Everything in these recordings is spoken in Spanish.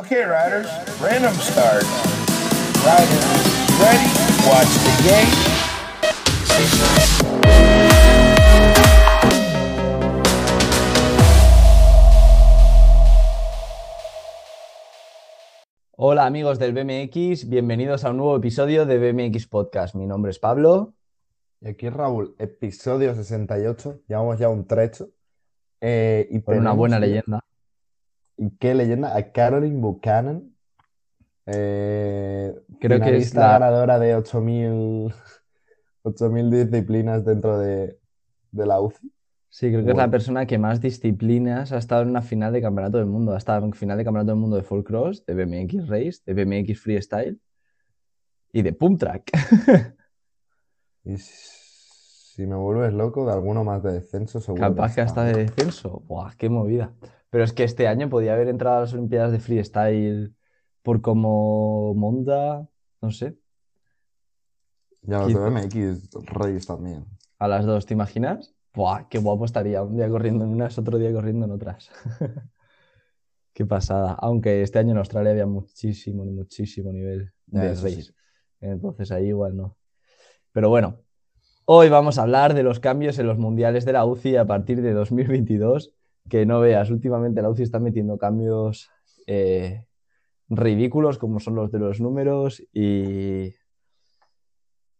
Okay, riders, random start. Riders, ready? Watch the game. Hola amigos del BMX, bienvenidos a un nuevo episodio de BMX Podcast. Mi nombre es Pablo. Y aquí Raúl, episodio 68, llevamos ya un trecho. eh, y una tenemos buena ya- leyenda. ¿Y qué leyenda? A Caroline Buchanan, eh, Creo que es la- ganadora de 8.000 8.000 disciplinas dentro de, de la UCI. Sí, creo que es la persona que más disciplinas ha estado en una final de campeonato del mundo. Ha estado en final de campeonato del mundo de full cross, de BMX race, de BMX freestyle y de pump track. Y si me vuelves loco, de alguno más de descenso, seguro Capaz que hasta de descenso. Buah, qué movida. Pero es que este año podía haber entrado a las Olimpiadas de freestyle por cómo monta, no sé, Ya los de Quizá. BMX Reyes también. a las dos, ¿te imaginas? Buah, qué guapo estaría un día corriendo en unas, otro día corriendo en otras. Qué pasada. Aunque este año en Australia había muchísimo, muchísimo nivel de sí. race. Entonces ahí igual no. Pero bueno, hoy vamos a hablar de los cambios en los mundiales de la UCI a partir de 2022. Que no veas, últimamente la UCI está metiendo cambios eh, ridículos como son los de los números y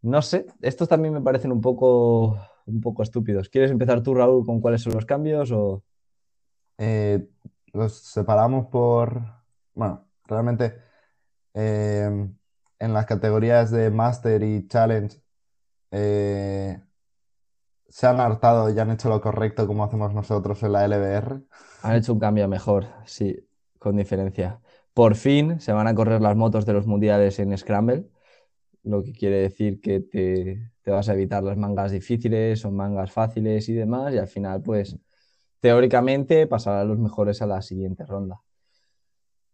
no sé, estos también me parecen un poco, un poco estúpidos. ¿Quieres empezar tú, Raúl, con cuáles son los cambios o...? Eh, los separamos por, bueno, realmente eh, en las categorías de Master y Challenge eh, se han hartado y han hecho lo correcto como hacemos nosotros en la LBR. Han hecho un cambio mejor, sí, con diferencia. Por fin se van a correr las motos de los mundiales en Scramble, lo que quiere decir que te, te vas a evitar las mangas difíciles o mangas fáciles y demás, y al final, pues, teóricamente pasarán los mejores a la siguiente ronda.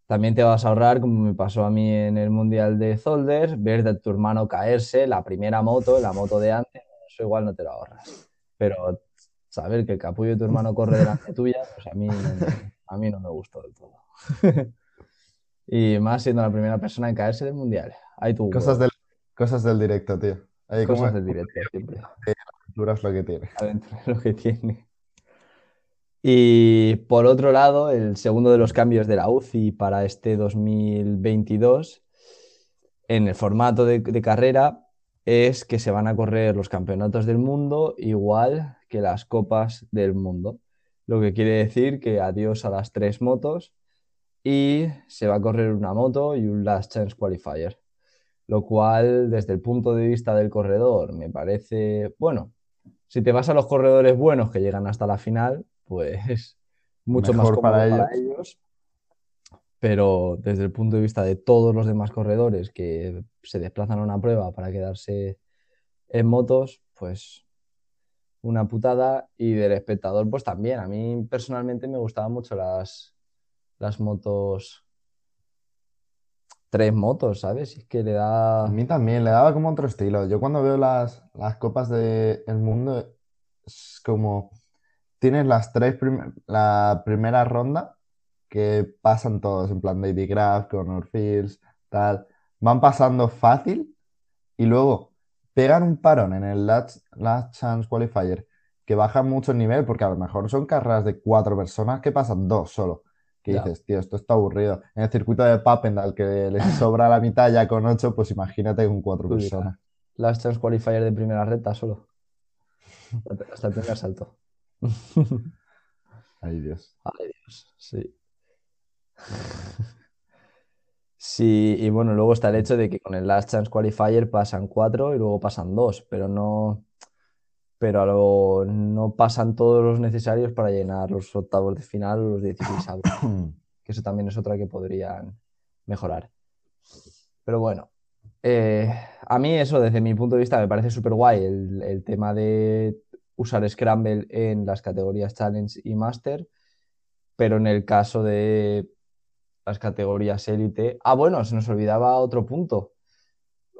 También te vas a ahorrar, como me pasó a mí en el Mundial de Zolder, ver a tu hermano caerse, la primera moto, la moto de antes, eso igual no te lo ahorras. Pero saber que el capullo de tu hermano corre delante tuya, pues a mí, no me- a mí no me gustó del todo. Y más siendo la primera persona en caerse del Mundial. Ahí Cosas del, cosas del directo, tío. Ahí como cosas del directo, siempre. aventuras lo que tiene. adentro de lo que tiene. Y por otro lado, el segundo de los cambios de la UCI para este 2022 en el formato de, de carrera es que se van a correr los campeonatos del mundo igual que las copas del mundo. Lo que quiere decir que adiós a las tres motos y se va a correr una moto y un Last Chance Qualifier. Lo cual, desde el punto de vista del corredor, me parece, bueno, si te vas a los corredores buenos que llegan hasta la final, pues mucho más Mejor cómodo para para ellos. Pero desde el punto de vista de todos los demás corredores que se desplazan a una prueba para quedarse en motos, pues una putada. Y del espectador, pues también. A mí personalmente me gustaban mucho las, las motos, tres motos, ¿sabes? Es que le da... A mí también le daba como otro estilo. Yo cuando veo las, las copas del mundo, es como tienes las tres prim- la primera ronda que pasan todos, en plan David Graf, Connor Fields, tal. Van pasando fácil y luego pegan un parón en el Last, Last Chance Qualifier que bajan mucho el nivel porque a lo mejor son carreras de cuatro personas que pasan dos solo. Que dices, tío, esto está aburrido. En el circuito de Papendal que les sobra la mitad ya con ocho, pues imagínate con cuatro personas. Last Chance Qualifier de primera recta solo. Hasta hasta el primer salto. Ay, Dios. Ay, Dios, sí. Sí, y bueno, luego está el hecho de que con el Last Chance Qualifier pasan cuatro y luego pasan dos, pero no, pero a lo- no pasan todos los necesarios para llenar los octavos de final o los 16 que eso también es otra que podrían mejorar. Pero bueno, eh, a mí eso desde mi punto de vista me parece súper guay el, el tema de usar Scramble en las categorías Challenge y Master, pero en el caso de las categorías Elite... Ah, bueno, se nos olvidaba otro punto.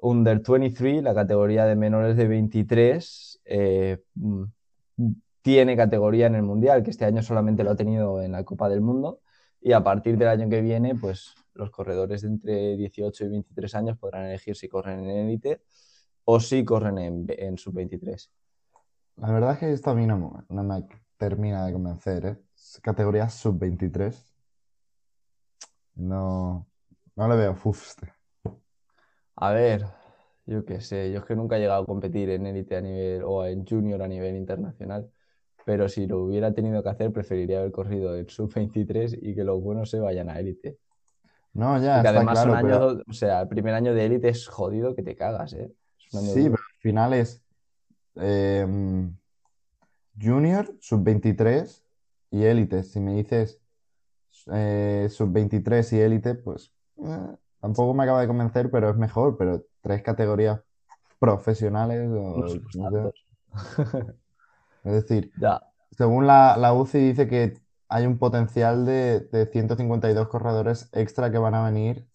Under 23, la categoría de menores de 23, eh, mm, tiene categoría en el Mundial, que este año solamente lo ha tenido en la Copa del Mundo, y a partir del año que viene, pues los corredores de entre 18 y 23 años podrán elegir si corren en élite o si corren en, en sub-23. La verdad es que esto a mí no, no me termina de convencer, ¿eh? Categoría sub-23. No, no le veo fuste. A ver, yo qué sé, yo es que nunca he llegado a competir en élite a nivel o en junior a nivel internacional, pero si lo hubiera tenido que hacer, preferiría haber corrido en sub-23 y que los buenos se vayan a élite. No, ya, Porque está además claro, un año, pero- o sea, el primer año de élite es jodido que te cagas, ¿eh? Sí, pero al final es em, Junior, sub-23 y élite. Si me dices eh, sub-23 y élite, pues eh, tampoco me acaba de convencer, pero es mejor. Pero tres categorías profesionales, o no. Es decir, Ya, según la, la UCI dice que hay un potencial de, de 152 corredores extra que van a venir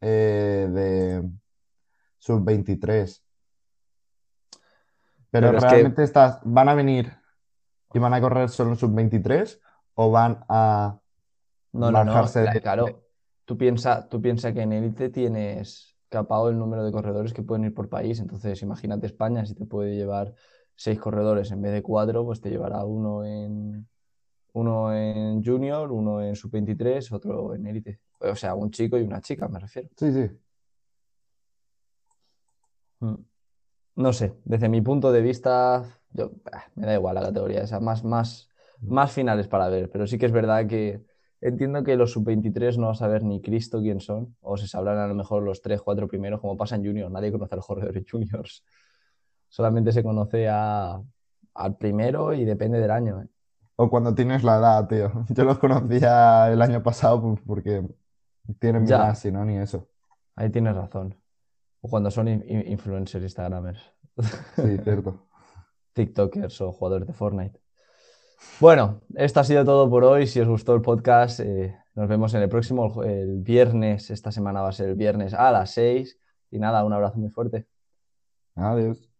eh, de sub-23. Pero Pero es que- realmente estás, ¿van a venir y van a correr solo en sub-23 o van a no, no, no, de- claro. Tú piensas tú piensa que en élite tienes capado el número de corredores que pueden ir por país. Entonces, imagínate España, si te puede llevar seis corredores en vez de cuatro, pues te llevará uno en, uno en junior, uno en sub-23, otro en élite. O sea, un chico y una chica, me refiero. Sí, sí. Mm. No sé, desde mi punto de vista, yo, me da igual la categoría esa, más, más, más finales para ver, pero sí que es verdad que entiendo que los sub-23 no vas a ver ni Cristo quién son, o se sabrán a lo mejor los 3, 4 primeros, como pasa en junior, nadie conoce a los corredores juniors, solamente se conoce a, al primero y depende del año. ¿eh? O cuando tienes la edad, tío. Yo los conocía el año pasado porque tienen mi Ya. edad, si no, ni eso. Ahí tienes razón. O cuando son in- in- influencers, Instagramers. Sí, cierto. TikTokers o jugadores de Fortnite. Bueno, esto ha sido todo por hoy. Si os gustó el podcast, eh, nos vemos en el próximo, el, viernes. Esta semana va a ser el viernes a las 6. Y nada, un abrazo muy fuerte. Adiós.